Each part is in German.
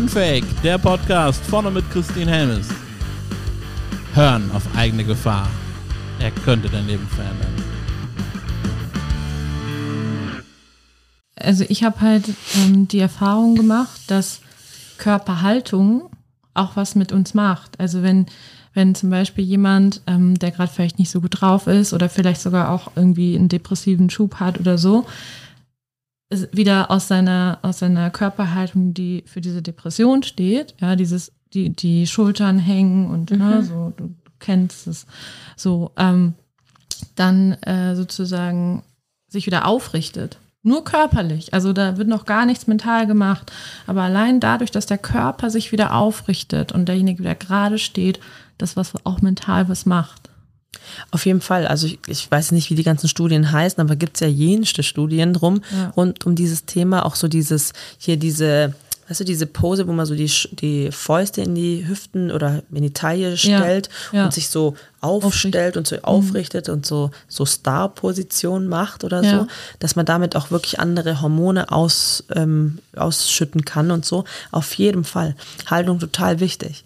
Unfake, der Podcast vorne mit Christine Helmes. Hören auf eigene Gefahr. Er könnte dein Leben verändern. Also ich habe halt ähm, die Erfahrung gemacht, dass Körperhaltung auch was mit uns macht. Also wenn, wenn zum Beispiel jemand, ähm, der gerade vielleicht nicht so gut drauf ist oder vielleicht sogar auch irgendwie einen depressiven Schub hat oder so, wieder aus seiner, aus seiner Körperhaltung, die für diese Depression steht, ja, dieses, die, die Schultern hängen und ne, mhm. ne, so, du, du, kennst es so, ähm, dann äh, sozusagen sich wieder aufrichtet. Nur körperlich, also da wird noch gar nichts mental gemacht, aber allein dadurch, dass der Körper sich wieder aufrichtet und derjenige wieder gerade steht, das was auch mental was macht. Auf jeden Fall. Also ich, ich weiß nicht, wie die ganzen Studien heißen, aber gibt es ja jenste Studien drum ja. rund um dieses Thema. Auch so dieses, hier diese, weißt du, diese Pose, wo man so die, die Fäuste in die Hüften oder in die Taille stellt ja. Ja. und sich so aufstellt und so mhm. aufrichtet und so, so Star-Position macht oder so, dass man damit auch wirklich andere Hormone aus, ähm, ausschütten kann und so. Auf jeden Fall. Haltung total wichtig.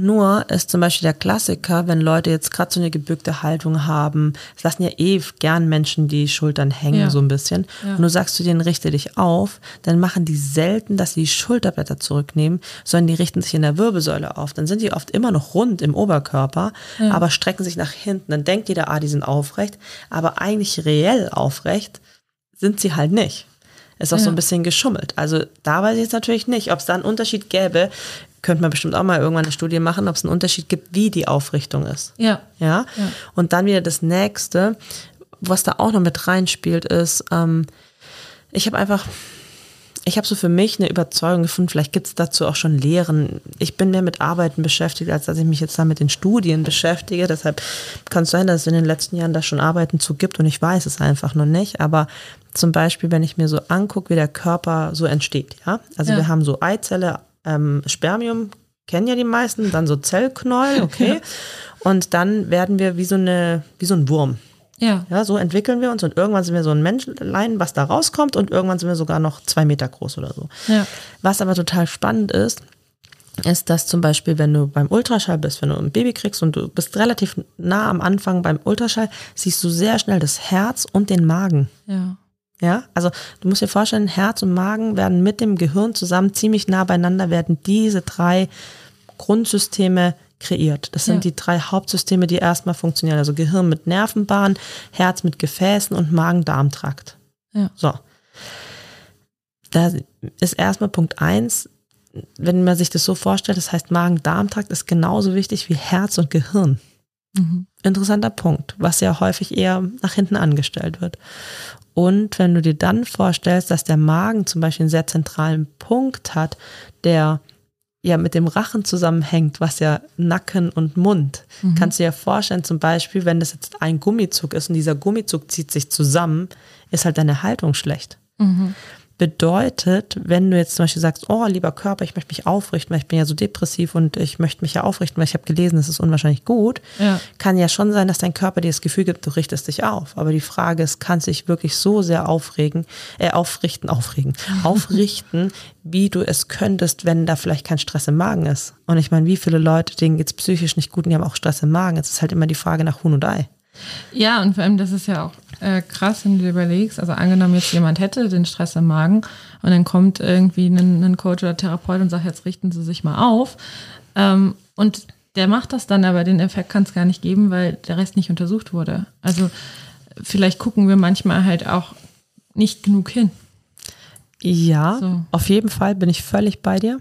Nur ist zum Beispiel der Klassiker, wenn Leute jetzt gerade so eine gebückte Haltung haben, es lassen ja eh gern Menschen die Schultern hängen ja. so ein bisschen. Ja. Und du sagst zu denen, richte dich auf, dann machen die selten, dass sie die Schulterblätter zurücknehmen, sondern die richten sich in der Wirbelsäule auf. Dann sind die oft immer noch rund im Oberkörper, ja. aber strecken sich nach hinten. Dann denkt jeder, ah, die sind aufrecht, aber eigentlich reell aufrecht sind sie halt nicht ist auch ja. so ein bisschen geschummelt. Also da weiß ich jetzt natürlich nicht, ob es da einen Unterschied gäbe, könnte man bestimmt auch mal irgendwann eine Studie machen, ob es einen Unterschied gibt, wie die Aufrichtung ist. Ja. Ja. ja. Und dann wieder das nächste, was da auch noch mit reinspielt, ist, ähm, ich habe einfach, ich habe so für mich eine Überzeugung gefunden, vielleicht gibt es dazu auch schon Lehren. Ich bin mehr mit Arbeiten beschäftigt, als dass ich mich jetzt da mit den Studien beschäftige. Deshalb kann es sein, dass es in den letzten Jahren da schon Arbeiten zu gibt und ich weiß es einfach noch nicht. Aber zum Beispiel, wenn ich mir so angucke, wie der Körper so entsteht, ja. Also ja. wir haben so Eizelle, ähm, Spermium kennen ja die meisten, dann so Zellknäuel, okay. und dann werden wir wie so eine, wie so ein Wurm. Ja. Ja, so entwickeln wir uns und irgendwann sind wir so ein Menschlein, was da rauskommt und irgendwann sind wir sogar noch zwei Meter groß oder so. Ja. Was aber total spannend ist, ist, dass zum Beispiel, wenn du beim Ultraschall bist, wenn du ein Baby kriegst und du bist relativ nah am Anfang beim Ultraschall, siehst du sehr schnell das Herz und den Magen. Ja. Ja, also du musst dir vorstellen, Herz und Magen werden mit dem Gehirn zusammen ziemlich nah beieinander, werden diese drei Grundsysteme kreiert. Das sind ja. die drei Hauptsysteme, die erstmal funktionieren. Also Gehirn mit Nervenbahn, Herz mit Gefäßen und Magen-Darm-Trakt. Ja. So. Da ist erstmal Punkt eins, wenn man sich das so vorstellt, das heißt Magen-Darm-Trakt ist genauso wichtig wie Herz und Gehirn. Mhm. Interessanter Punkt, was ja häufig eher nach hinten angestellt wird. Und wenn du dir dann vorstellst, dass der Magen zum Beispiel einen sehr zentralen Punkt hat, der ja mit dem Rachen zusammenhängt, was ja Nacken und Mund. Mhm. Kannst du dir vorstellen, zum Beispiel, wenn das jetzt ein Gummizug ist und dieser Gummizug zieht sich zusammen, ist halt deine Haltung schlecht. Mhm bedeutet, wenn du jetzt zum Beispiel sagst, oh, lieber Körper, ich möchte mich aufrichten, weil ich bin ja so depressiv und ich möchte mich ja aufrichten, weil ich habe gelesen, es ist unwahrscheinlich gut, ja. kann ja schon sein, dass dein Körper dir das Gefühl gibt, du richtest dich auf. Aber die Frage ist, kann sich wirklich so sehr aufregen, äh, aufrichten, aufregen, aufrichten, wie du es könntest, wenn da vielleicht kein Stress im Magen ist. Und ich meine, wie viele Leute, denen geht es psychisch nicht gut und die haben auch Stress im Magen. Es ist halt immer die Frage nach Huhn und Ei. Ja, und vor allem, das ist ja auch äh, krass, wenn du dir überlegst, also angenommen jetzt jemand hätte den Stress im Magen und dann kommt irgendwie ein, ein Coach oder Therapeut und sagt, jetzt richten Sie sich mal auf. Ähm, und der macht das dann, aber den Effekt kann es gar nicht geben, weil der Rest nicht untersucht wurde. Also vielleicht gucken wir manchmal halt auch nicht genug hin. Ja, so. auf jeden Fall bin ich völlig bei dir.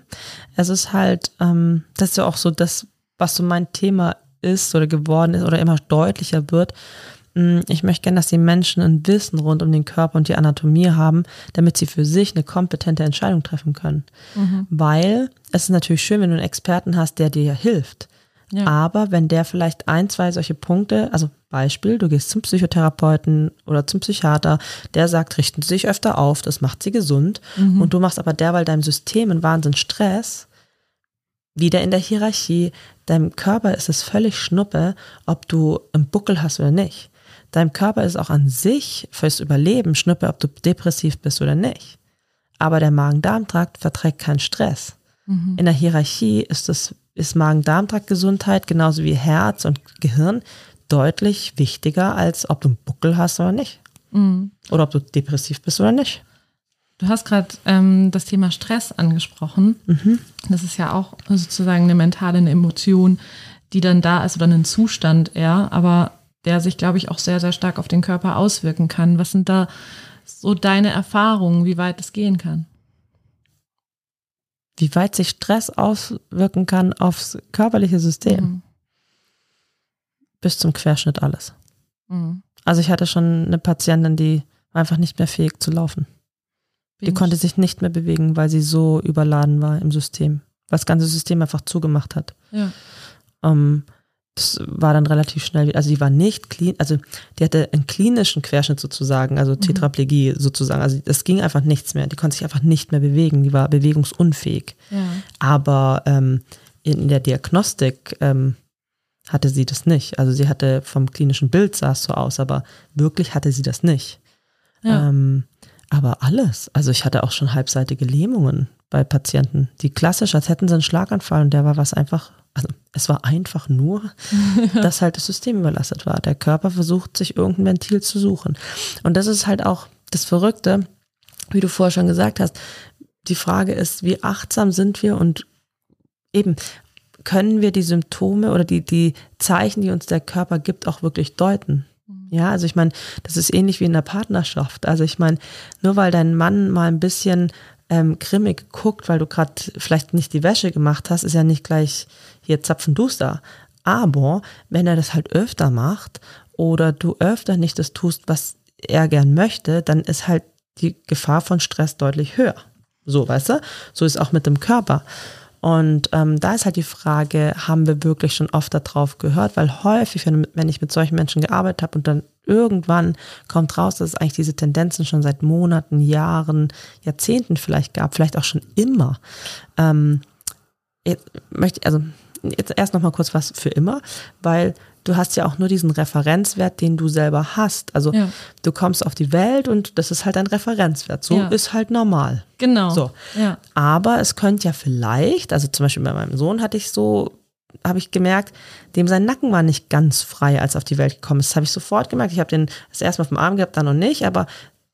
Es ist halt, ähm, das ist ja auch so das, was so mein Thema ist oder geworden ist oder immer deutlicher wird. Mm, ich möchte gerne, dass die Menschen ein Wissen rund um den Körper und die Anatomie haben, damit sie für sich eine kompetente Entscheidung treffen können. Mhm. Weil es ist natürlich schön, wenn du einen Experten hast, der dir hilft. Ja. Aber wenn der vielleicht ein, zwei solche Punkte, also Beispiel, du gehst zum Psychotherapeuten oder zum Psychiater, der sagt, richten Sie sich öfter auf, das macht sie gesund. Mhm. Und du machst aber derweil deinem System einen Wahnsinn Stress, wieder in der Hierarchie. Deinem Körper ist es völlig schnuppe, ob du einen Buckel hast oder nicht. Deinem Körper ist auch an sich fürs Überleben schnuppe, ob du depressiv bist oder nicht. Aber der Magen-Darm-Trakt verträgt keinen Stress. Mhm. In der Hierarchie ist das ist Magen-Darm-Trakt-Gesundheit genauso wie Herz und Gehirn deutlich wichtiger, als ob du einen Buckel hast oder nicht. Mhm. Oder ob du depressiv bist oder nicht. Du hast gerade ähm, das Thema Stress angesprochen. Mhm. Das ist ja auch sozusagen eine mentale eine Emotion, die dann da ist oder ein Zustand eher, aber der sich, glaube ich, auch sehr, sehr stark auf den Körper auswirken kann. Was sind da so deine Erfahrungen, wie weit es gehen kann? Wie weit sich Stress auswirken kann aufs körperliche System? Mhm. Bis zum Querschnitt alles. Mhm. Also ich hatte schon eine Patientin, die war einfach nicht mehr fähig zu laufen. Bin die konnte sich nicht mehr bewegen, weil sie so überladen war im System, weil das ganze System einfach zugemacht hat. Ja. Ähm, das war dann relativ schnell, also die war nicht clean, also die hatte einen klinischen Querschnitt sozusagen, also mhm. Tetraplegie mhm. sozusagen, also es ging einfach nichts mehr, die konnte sich einfach nicht mehr bewegen, die war bewegungsunfähig. Ja. Aber ähm, in der Diagnostik ähm, hatte sie das nicht, also sie hatte vom klinischen Bild sah es so aus, aber wirklich hatte sie das nicht. Ja. Ähm, aber alles. Also ich hatte auch schon halbseitige Lähmungen bei Patienten, die klassisch, als hätten sie einen Schlaganfall und der war was einfach, es war einfach nur, dass halt das System überlastet war. Der Körper versucht, sich irgendein Ventil zu suchen. Und das ist halt auch das Verrückte, wie du vorher schon gesagt hast. Die Frage ist, wie achtsam sind wir und eben, können wir die Symptome oder die, die Zeichen, die uns der Körper gibt, auch wirklich deuten? Ja, also ich meine, das ist ähnlich wie in der Partnerschaft. Also ich meine, nur weil dein Mann mal ein bisschen ähm, grimmig guckt, weil du gerade vielleicht nicht die Wäsche gemacht hast, ist ja nicht gleich hier zapfenduster. Aber wenn er das halt öfter macht oder du öfter nicht das tust, was er gern möchte, dann ist halt die Gefahr von Stress deutlich höher. So, weißt du? So ist auch mit dem Körper. Und ähm, da ist halt die Frage, haben wir wirklich schon oft darauf gehört? Weil häufig, wenn, wenn ich mit solchen Menschen gearbeitet habe und dann irgendwann kommt raus, dass es eigentlich diese Tendenzen schon seit Monaten, Jahren, Jahrzehnten vielleicht gab, vielleicht auch schon immer. Ähm, möchte, also jetzt erst noch mal kurz was für immer, weil du hast ja auch nur diesen Referenzwert, den du selber hast. Also ja. du kommst auf die Welt und das ist halt ein Referenzwert. So ja. ist halt normal. Genau. So. Ja. Aber es könnte ja vielleicht, also zum Beispiel bei meinem Sohn hatte ich so, habe ich gemerkt, dem sein Nacken war nicht ganz frei, als er auf die Welt gekommen ist. Das habe ich sofort gemerkt. Ich habe den das erste Mal auf dem Arm gehabt, dann noch nicht, aber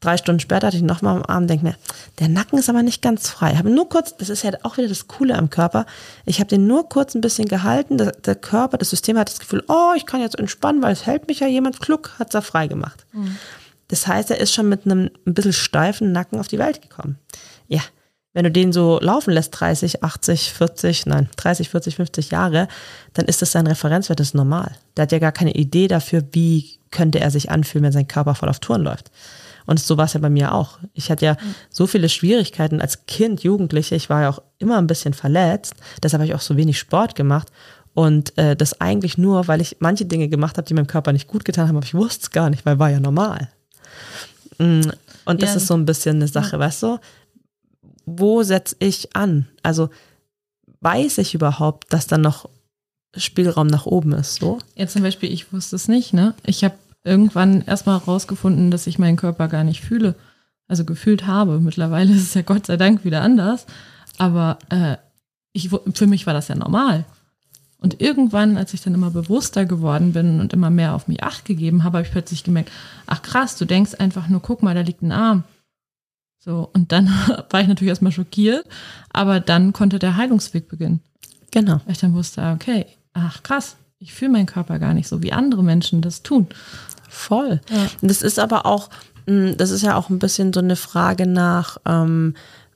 Drei Stunden später hatte ich nochmal am Arm, denke mir, der Nacken ist aber nicht ganz frei. Ich habe nur kurz, das ist ja auch wieder das Coole am Körper, ich habe den nur kurz ein bisschen gehalten. Der, der, Körper, das System hat das Gefühl, oh, ich kann jetzt entspannen, weil es hält mich ja jemand kluck, hat es ja frei gemacht. Mhm. Das heißt, er ist schon mit einem ein bisschen steifen Nacken auf die Welt gekommen. Ja, wenn du den so laufen lässt, 30, 80, 40, nein, 30, 40, 50 Jahre, dann ist das sein Referenzwert, das ist normal. Der hat ja gar keine Idee dafür, wie könnte er sich anfühlen, wenn sein Körper voll auf Touren läuft. Und so war es ja bei mir auch. Ich hatte ja so viele Schwierigkeiten als Kind, Jugendliche. Ich war ja auch immer ein bisschen verletzt. Deshalb habe ich auch so wenig Sport gemacht. Und äh, das eigentlich nur, weil ich manche Dinge gemacht habe, die meinem Körper nicht gut getan haben, aber ich wusste es gar nicht, weil war ja normal. Mm, und das ja. ist so ein bisschen eine Sache, ja. weißt du? Wo setze ich an? Also weiß ich überhaupt, dass da noch Spielraum nach oben ist, so? Ja, zum Beispiel, ich wusste es nicht, ne? Ich habe irgendwann erstmal rausgefunden, dass ich meinen Körper gar nicht fühle. Also gefühlt habe. Mittlerweile ist es ja Gott sei Dank wieder anders. Aber äh, ich, für mich war das ja normal. Und irgendwann, als ich dann immer bewusster geworden bin und immer mehr auf mich acht gegeben habe, habe ich plötzlich gemerkt, ach krass, du denkst einfach nur, guck mal, da liegt ein Arm. So, und dann war ich natürlich erstmal schockiert, aber dann konnte der Heilungsweg beginnen. Genau. Weil ich dann wusste, okay, ach krass, ich fühle meinen Körper gar nicht so, wie andere Menschen das tun. Voll. Ja. Das ist aber auch, mm, das ist ja auch ein bisschen so eine Frage nach, ähm,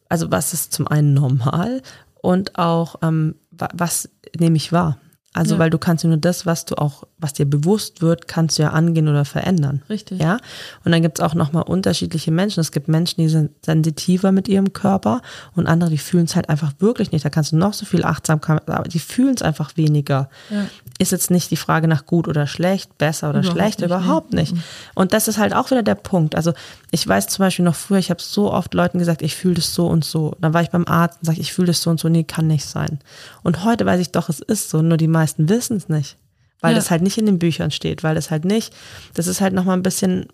also was ist zum einen normal und auch, ähm, was nehme ich wahr? Also, ja. weil du kannst ja nur das, was du auch, was dir bewusst wird, kannst du ja angehen oder verändern. Richtig. Ja. Und dann gibt es auch nochmal unterschiedliche Menschen. Es gibt Menschen, die sind sensitiver mit ihrem Körper und andere, die fühlen es halt einfach wirklich nicht. Da kannst du noch so viel Achtsamkeit, aber die fühlen es einfach weniger. Ja. Ist jetzt nicht die Frage nach gut oder schlecht, besser oder überhaupt schlecht, nicht, überhaupt nee. nicht. Mhm. Und das ist halt auch wieder der Punkt. Also, ich weiß zum Beispiel noch früher, ich habe so oft Leuten gesagt, ich fühle das so und so. Dann war ich beim Arzt und sage, ich fühle das so und so. Nee, kann nicht sein. Und heute weiß ich doch, es ist so. Nur die meisten meisten wissen es nicht, weil ja. das halt nicht in den Büchern steht, weil das halt nicht, das ist halt nochmal ein bisschen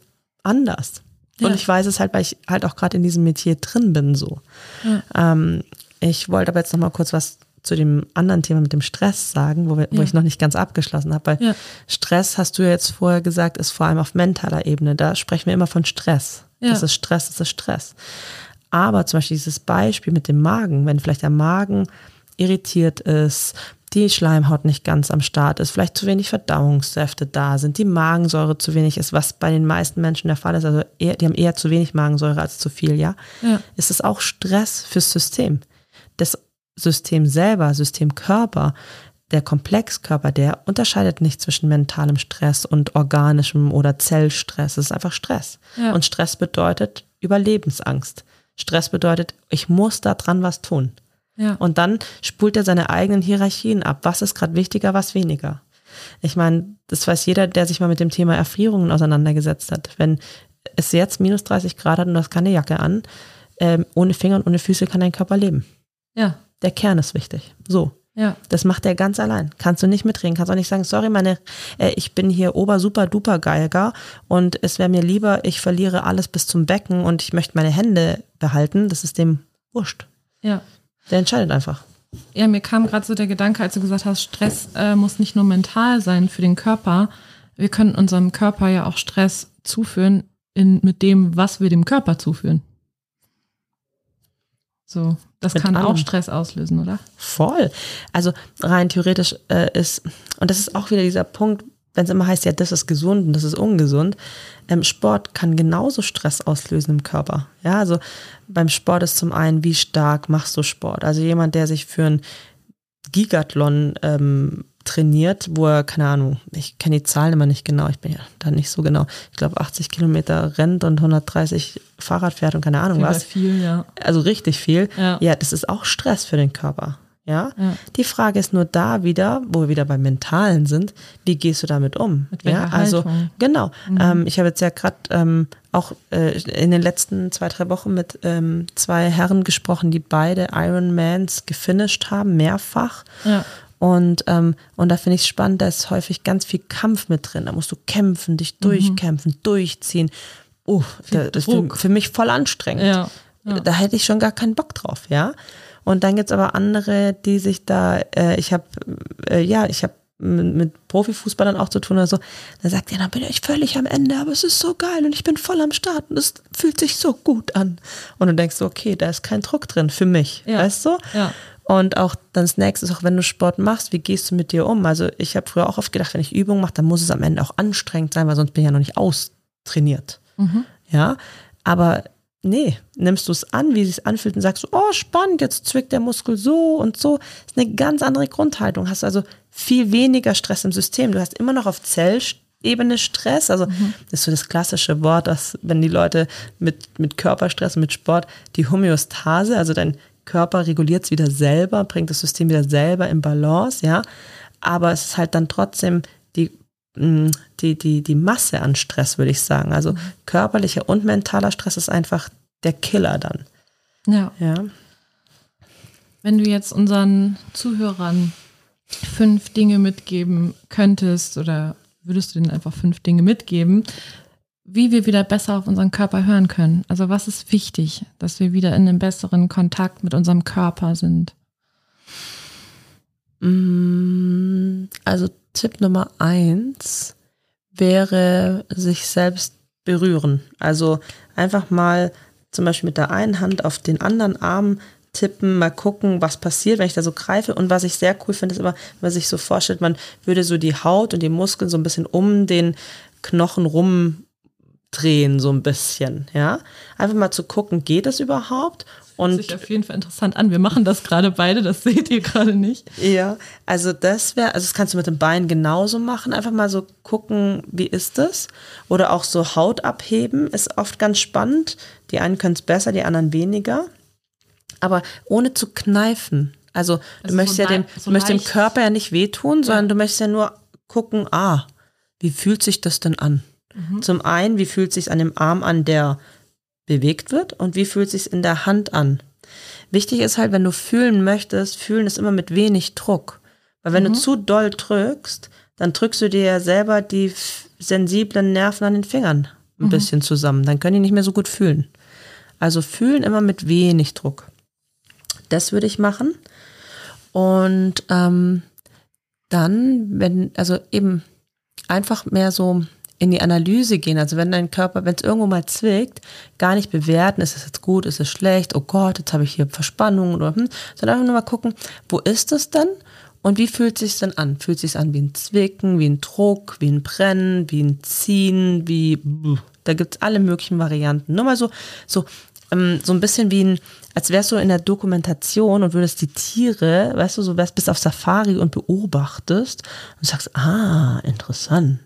anders. Ja. Und ich weiß es halt, weil ich halt auch gerade in diesem Metier drin bin so. Ja. Ähm, Ich wollte aber jetzt noch mal kurz was zu dem anderen Thema mit dem Stress sagen, wo, wir, wo ich noch nicht ganz abgeschlossen habe. Weil. Stress, hast du ja jetzt vorher gesagt, ist vor allem auf mentaler Ebene. Da sprechen wir immer von Stress. Das ist Stress, das ist Stress. Aber zum Beispiel dieses Beispiel mit dem Magen, wenn vielleicht der Magen irritiert ist, die Schleimhaut nicht ganz am Start ist, vielleicht zu wenig Verdauungssäfte da sind, die Magensäure zu wenig ist, was bei den meisten Menschen der Fall ist, also eher, die haben eher zu wenig Magensäure als zu viel, ja, ja. ist es auch Stress fürs System. Das System selber, System Körper, der Komplexkörper, der unterscheidet nicht zwischen mentalem Stress und organischem oder Zellstress. Es ist einfach Stress. Ja. Und Stress bedeutet Überlebensangst. Stress bedeutet, ich muss da dran was tun. Ja. Und dann spult er seine eigenen Hierarchien ab. Was ist gerade wichtiger, was weniger? Ich meine, das weiß jeder, der sich mal mit dem Thema Erfrierungen auseinandergesetzt hat. Wenn es jetzt minus 30 Grad hat und du hast keine Jacke an, ähm, ohne Finger und ohne Füße kann dein Körper leben. Ja. Der Kern ist wichtig. So. Ja. Das macht er ganz allein. Kannst du nicht mitreden. Kannst auch nicht sagen, sorry, meine, äh, ich bin hier ober super duper Geiger und es wäre mir lieber, ich verliere alles bis zum Becken und ich möchte meine Hände behalten. Das ist dem wurscht. Ja. Der entscheidet einfach. Ja, mir kam gerade so der Gedanke, als du gesagt hast, Stress äh, muss nicht nur mental sein für den Körper. Wir können unserem Körper ja auch Stress zuführen in, mit dem, was wir dem Körper zuführen. So, das mit kann allem. auch Stress auslösen, oder? Voll. Also rein theoretisch äh, ist, und das ist auch wieder dieser Punkt, wenn es immer heißt, ja, das ist gesund und das ist ungesund, ähm, Sport kann genauso Stress auslösen im Körper. Ja, also beim Sport ist zum einen, wie stark machst du Sport? Also jemand, der sich für ein Gigathlon ähm, trainiert, wo er, keine Ahnung, ich kenne die Zahlen immer nicht genau, ich bin ja da nicht so genau, ich glaube 80 Kilometer rennt und 130 Fahrrad fährt und keine Ahnung viel was. Viel, ja. Also richtig viel. Ja. ja, das ist auch Stress für den Körper. Ja? ja? Die Frage ist nur da wieder, wo wir wieder beim Mentalen sind, wie gehst du damit um? Mit ja, also Haltung? genau. Mhm. Ähm, ich habe jetzt ja gerade ähm, auch äh, in den letzten zwei, drei Wochen mit ähm, zwei Herren gesprochen, die beide Ironmans gefinisht haben, mehrfach. Ja. Und, ähm, und da finde ich es spannend, da ist häufig ganz viel Kampf mit drin. Da musst du kämpfen, dich mhm. durchkämpfen, mhm. durchziehen. Uh, da, das ist für, für, mich voll anstrengend. Ja. Da hätte ich schon gar keinen Bock drauf, ja. Und dann gibt es aber andere, die sich da, äh, ich habe, äh, ja, ich habe mit, mit Profifußballern auch zu tun oder so, da sagt er, dann bin ich völlig am Ende, aber es ist so geil und ich bin voll am Start und es fühlt sich so gut an. Und du denkst so, okay, da ist kein Druck drin für mich, ja. weißt du? Ja. Und auch dann das nächste ist auch, wenn du Sport machst, wie gehst du mit dir um? Also ich habe früher auch oft gedacht, wenn ich Übungen mache, dann muss es am Ende auch anstrengend sein, weil sonst bin ich ja noch nicht austrainiert. Mhm. Ja, aber nee, nimmst du es an, wie es sich anfühlt und sagst, oh spannend, jetzt zwickt der Muskel so und so. Das ist eine ganz andere Grundhaltung. Hast also viel weniger Stress im System. Du hast immer noch auf Zellebene Stress. Also mhm. das ist so das klassische Wort, dass wenn die Leute mit, mit Körperstress, mit Sport, die Homöostase, also dein Körper reguliert es wieder selber, bringt das System wieder selber in Balance, ja. Aber es ist halt dann trotzdem die die, die, die Masse an Stress, würde ich sagen. Also mhm. körperlicher und mentaler Stress ist einfach der Killer dann. Ja. ja. Wenn du jetzt unseren Zuhörern fünf Dinge mitgeben könntest oder würdest du denen einfach fünf Dinge mitgeben, wie wir wieder besser auf unseren Körper hören können? Also was ist wichtig, dass wir wieder in einem besseren Kontakt mit unserem Körper sind? Mm, also Tipp Nummer eins wäre sich selbst berühren. Also einfach mal zum Beispiel mit der einen Hand auf den anderen Arm tippen, mal gucken, was passiert, wenn ich da so greife. Und was ich sehr cool finde, ist immer, wenn man sich so vorstellt, man würde so die Haut und die Muskeln so ein bisschen um den Knochen rumdrehen, so ein bisschen, ja. Einfach mal zu gucken, geht das überhaupt? Und sich auf jeden Fall interessant an. Wir machen das gerade beide, das seht ihr gerade nicht. Ja, also das wäre, also das kannst du mit dem Bein genauso machen. Einfach mal so gucken, wie ist das? Oder auch so Haut abheben ist oft ganz spannend. Die einen können es besser, die anderen weniger. Aber ohne zu kneifen. Also, also du möchtest so ja dem, so du möchtest dem Körper ja nicht wehtun, ja. sondern du möchtest ja nur gucken, ah, wie fühlt sich das denn an? Mhm. Zum einen, wie fühlt sich an dem Arm an, der bewegt wird und wie fühlt sich in der Hand an. Wichtig ist halt, wenn du fühlen möchtest, fühlen ist immer mit wenig Druck. Weil wenn mhm. du zu doll drückst, dann drückst du dir ja selber die sensiblen Nerven an den Fingern ein mhm. bisschen zusammen. Dann können die nicht mehr so gut fühlen. Also fühlen immer mit wenig Druck. Das würde ich machen. Und ähm, dann, wenn, also eben einfach mehr so in die Analyse gehen. Also wenn dein Körper, wenn es irgendwo mal zwickt, gar nicht bewerten, ist es jetzt gut, ist es schlecht, oh Gott, jetzt habe ich hier Verspannung oder hm, sondern einfach nur mal gucken, wo ist es denn und wie fühlt es sich denn an? Fühlt es sich an wie ein Zwicken, wie ein Druck, wie ein Brennen, wie ein Ziehen, wie da gibt es alle möglichen Varianten. Nur mal so, so, ähm, so ein bisschen wie ein, als wärst du in der Dokumentation und würdest die Tiere, weißt du, so wärst bis auf Safari und beobachtest und sagst, ah, interessant.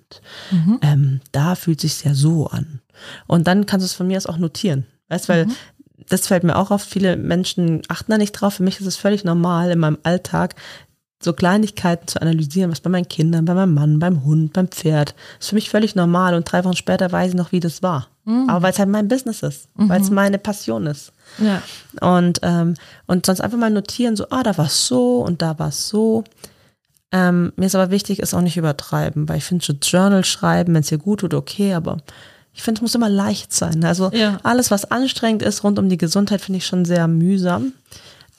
Mhm. Ähm, da fühlt sich ja so an. Und dann kannst du es von mir aus auch notieren. Weißt, weil mhm das fällt mir auch auf. Viele Menschen achten da nicht drauf. Für mich ist es völlig normal in meinem Alltag, so Kleinigkeiten zu analysieren, was bei meinen Kindern, bei meinem Mann, beim Hund, beim Pferd. Das ist für mich völlig normal und drei Wochen später weiß ich noch, wie das war. Mhm. Aber weil es halt mein Business ist, mhm. weil es meine Passion ist. Ja. Und, ähm, und sonst einfach mal notieren, so, ah, da war es so und da war es so. Ähm, mir ist aber wichtig, es auch nicht übertreiben, weil ich finde, so Journal schreiben, wenn es dir gut tut, okay, aber ich finde, es muss immer leicht sein. Also ja. alles, was anstrengend ist rund um die Gesundheit, finde ich schon sehr mühsam.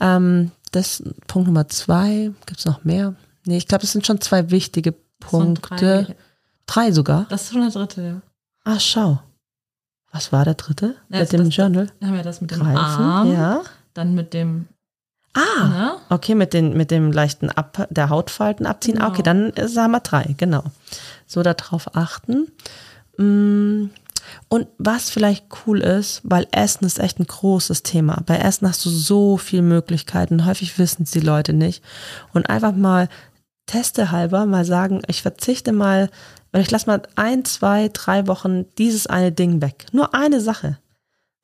Ähm, das Punkt Nummer zwei. Gibt es noch mehr? Nee, ich glaube, das sind schon zwei wichtige Punkte. Drei. drei. sogar. Das ist schon der dritte, ja. Ah, schau. Was war der dritte? Ja, mit dem das, Journal? Haben wir das mit dem Greifen, Arm. Ja. Dann mit dem. Ah, ja. okay, mit, den, mit dem leichten Ab, der Hautfalten abziehen. Genau. Okay, dann haben wir drei, genau. So darauf achten. Hm, und was vielleicht cool ist, weil Essen ist echt ein großes Thema. Bei Essen hast du so viele Möglichkeiten. Häufig wissen es die Leute nicht. Und einfach mal teste halber mal sagen, ich verzichte mal, ich lasse mal ein, zwei, drei Wochen dieses eine Ding weg. Nur eine Sache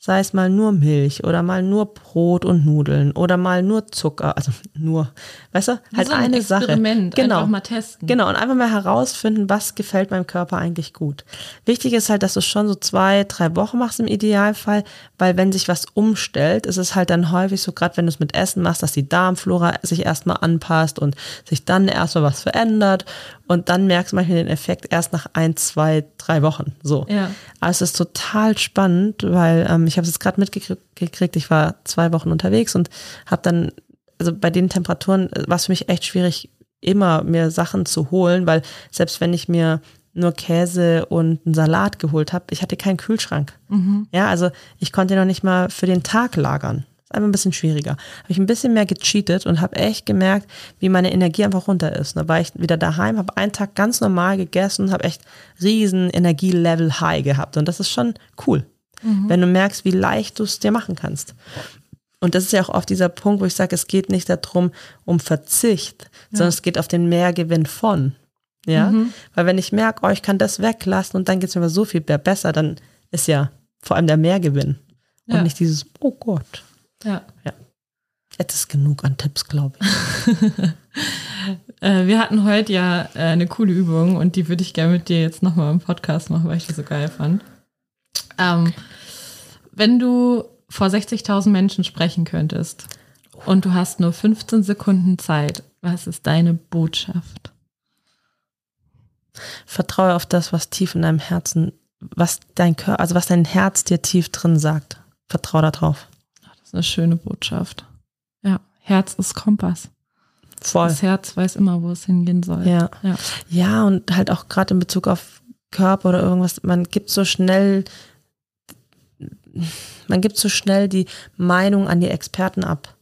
sei es mal nur Milch oder mal nur Brot und Nudeln oder mal nur Zucker, also nur, weißt du, halt so ein eine Experiment, Sache. Genau, einfach mal testen. Genau, und einfach mal herausfinden, was gefällt meinem Körper eigentlich gut. Wichtig ist halt, dass du es schon so zwei, drei Wochen machst im Idealfall, weil wenn sich was umstellt, ist es halt dann häufig so, gerade wenn du es mit Essen machst, dass die Darmflora sich erstmal anpasst und sich dann erstmal was verändert und dann merkst du manchmal den Effekt erst nach ein, zwei, drei Wochen. So. Ja. Aber es ist total spannend, weil ähm, ich habe es jetzt gerade mitgekriegt, ich war zwei Wochen unterwegs und habe dann, also bei den Temperaturen äh, war es für mich echt schwierig, immer mir Sachen zu holen, weil selbst wenn ich mir nur Käse und einen Salat geholt habe, ich hatte keinen Kühlschrank. Mhm. Ja, also ich konnte noch nicht mal für den Tag lagern einfach ein bisschen schwieriger. Habe ich ein bisschen mehr gecheatet und habe echt gemerkt, wie meine Energie einfach runter ist. Da war ich wieder daheim, habe einen Tag ganz normal gegessen und habe echt riesen Energielevel High gehabt. Und das ist schon cool, mhm. wenn du merkst, wie leicht du es dir machen kannst. Und das ist ja auch oft dieser Punkt, wo ich sage, es geht nicht darum, um Verzicht, ja. sondern es geht auf den Mehrgewinn von. Ja, mhm. weil wenn ich merke, oh, ich kann das weglassen und dann geht es mir so viel besser, dann ist ja vor allem der Mehrgewinn ja. und nicht dieses, oh Gott. Ja. ja. Jetzt ist genug an Tipps, glaube ich. Äh, wir hatten heute ja äh, eine coole Übung und die würde ich gerne mit dir jetzt nochmal im Podcast machen, weil ich die so geil fand. Ähm, wenn du vor 60.000 Menschen sprechen könntest und du hast nur 15 Sekunden Zeit, was ist deine Botschaft? Vertraue auf das, was tief in deinem Herzen, was dein Körper, also was dein Herz dir tief drin sagt. Vertraue darauf eine schöne Botschaft. Ja, Herz ist Kompass. Voll. Das Herz weiß immer, wo es hingehen soll. Ja. Ja, ja und halt auch gerade in Bezug auf Körper oder irgendwas, man gibt so schnell, man gibt so schnell die Meinung an die Experten ab,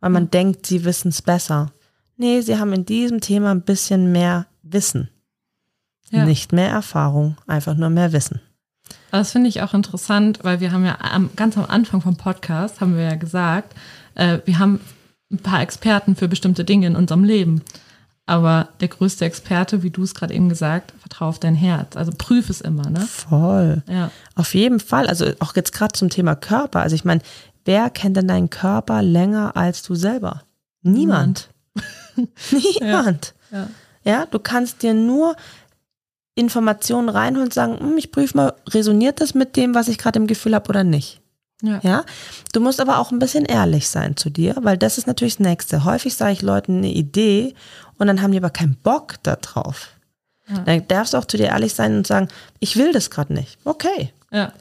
weil man denkt, sie wissen es besser. Nee, sie haben in diesem Thema ein bisschen mehr Wissen. Ja. Nicht mehr Erfahrung, einfach nur mehr Wissen. Das finde ich auch interessant, weil wir haben ja am, ganz am Anfang vom Podcast, haben wir ja gesagt, äh, wir haben ein paar Experten für bestimmte Dinge in unserem Leben. Aber der größte Experte, wie du es gerade eben gesagt, vertraue auf dein Herz. Also prüf es immer, ne? Voll. Ja. Auf jeden Fall. Also auch jetzt gerade zum Thema Körper. Also ich meine, wer kennt denn deinen Körper länger als du selber? Niemand. Niemand. Ja. ja. ja, du kannst dir nur Informationen reinholen und sagen, hm, ich prüfe mal, resoniert das mit dem, was ich gerade im Gefühl habe oder nicht? Ja. ja. Du musst aber auch ein bisschen ehrlich sein zu dir, weil das ist natürlich das Nächste. Häufig sage ich Leuten eine Idee und dann haben die aber keinen Bock darauf. Ja. Dann darfst du auch zu dir ehrlich sein und sagen, ich will das gerade nicht. Okay. Ja.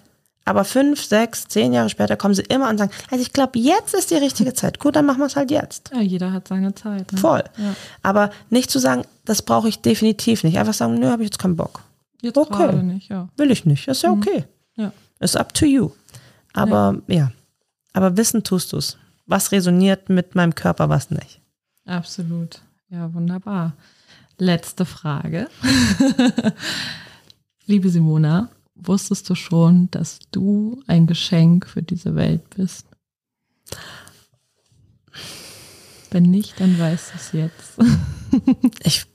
Aber fünf, sechs, zehn Jahre später kommen sie immer und sagen, also ich glaube, jetzt ist die richtige Zeit. Gut, dann machen wir es halt jetzt. Ja, jeder hat seine Zeit. Ne? Voll. Ja. Aber nicht zu sagen, das brauche ich definitiv nicht. Einfach sagen, nö, habe ich jetzt keinen Bock. Jetzt Okay. nicht, ja. Will ich nicht. Ist ja okay. Ja. Ist up to you. Aber ja. Aber wissen tust du es. Was resoniert mit meinem Körper, was nicht. Absolut. Ja, wunderbar. Letzte Frage. Liebe Simona, wusstest du schon, dass du ein Geschenk für diese Welt bist? Wenn nicht, dann weißt du es jetzt. Ich,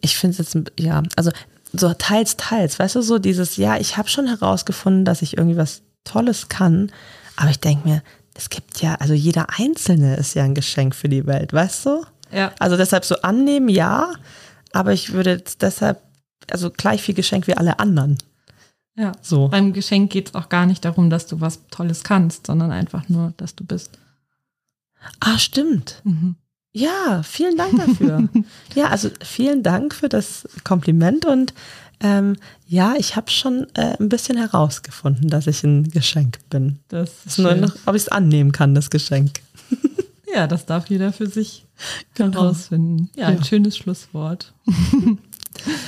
ich finde es jetzt, ja, also so teils, teils. Weißt du, so dieses, ja, ich habe schon herausgefunden, dass ich irgendwie was Tolles kann. Aber ich denke mir, es gibt ja, also jeder Einzelne ist ja ein Geschenk für die Welt, weißt du? Ja. Also deshalb so annehmen, ja, aber ich würde deshalb, also gleich viel Geschenk wie alle anderen. Ja. So. Beim Geschenk geht es auch gar nicht darum, dass du was Tolles kannst, sondern einfach nur, dass du bist. Ah, stimmt. Mhm. Ja, vielen Dank dafür. ja, also vielen Dank für das Kompliment und ähm, ja, ich habe schon äh, ein bisschen herausgefunden, dass ich ein Geschenk bin. Das ist ist nur noch, ob ich es annehmen kann, das Geschenk. Ja, das darf jeder für sich Genau. herausfinden. Ja, ein Ja. schönes Schlusswort.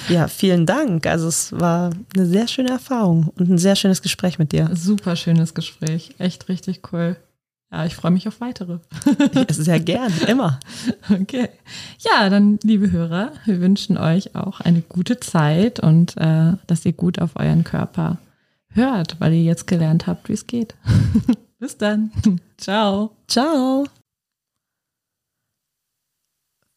Ja, vielen Dank. Also es war eine sehr schöne Erfahrung und ein sehr schönes Gespräch mit dir. Super schönes Gespräch. Echt richtig cool. Ja, ich freue mich auf weitere. Sehr gern, immer. Okay. Ja, dann, liebe Hörer, wir wünschen euch auch eine gute Zeit und äh, dass ihr gut auf euren Körper hört, weil ihr jetzt gelernt habt, wie es geht. Bis dann. Ciao. Ciao.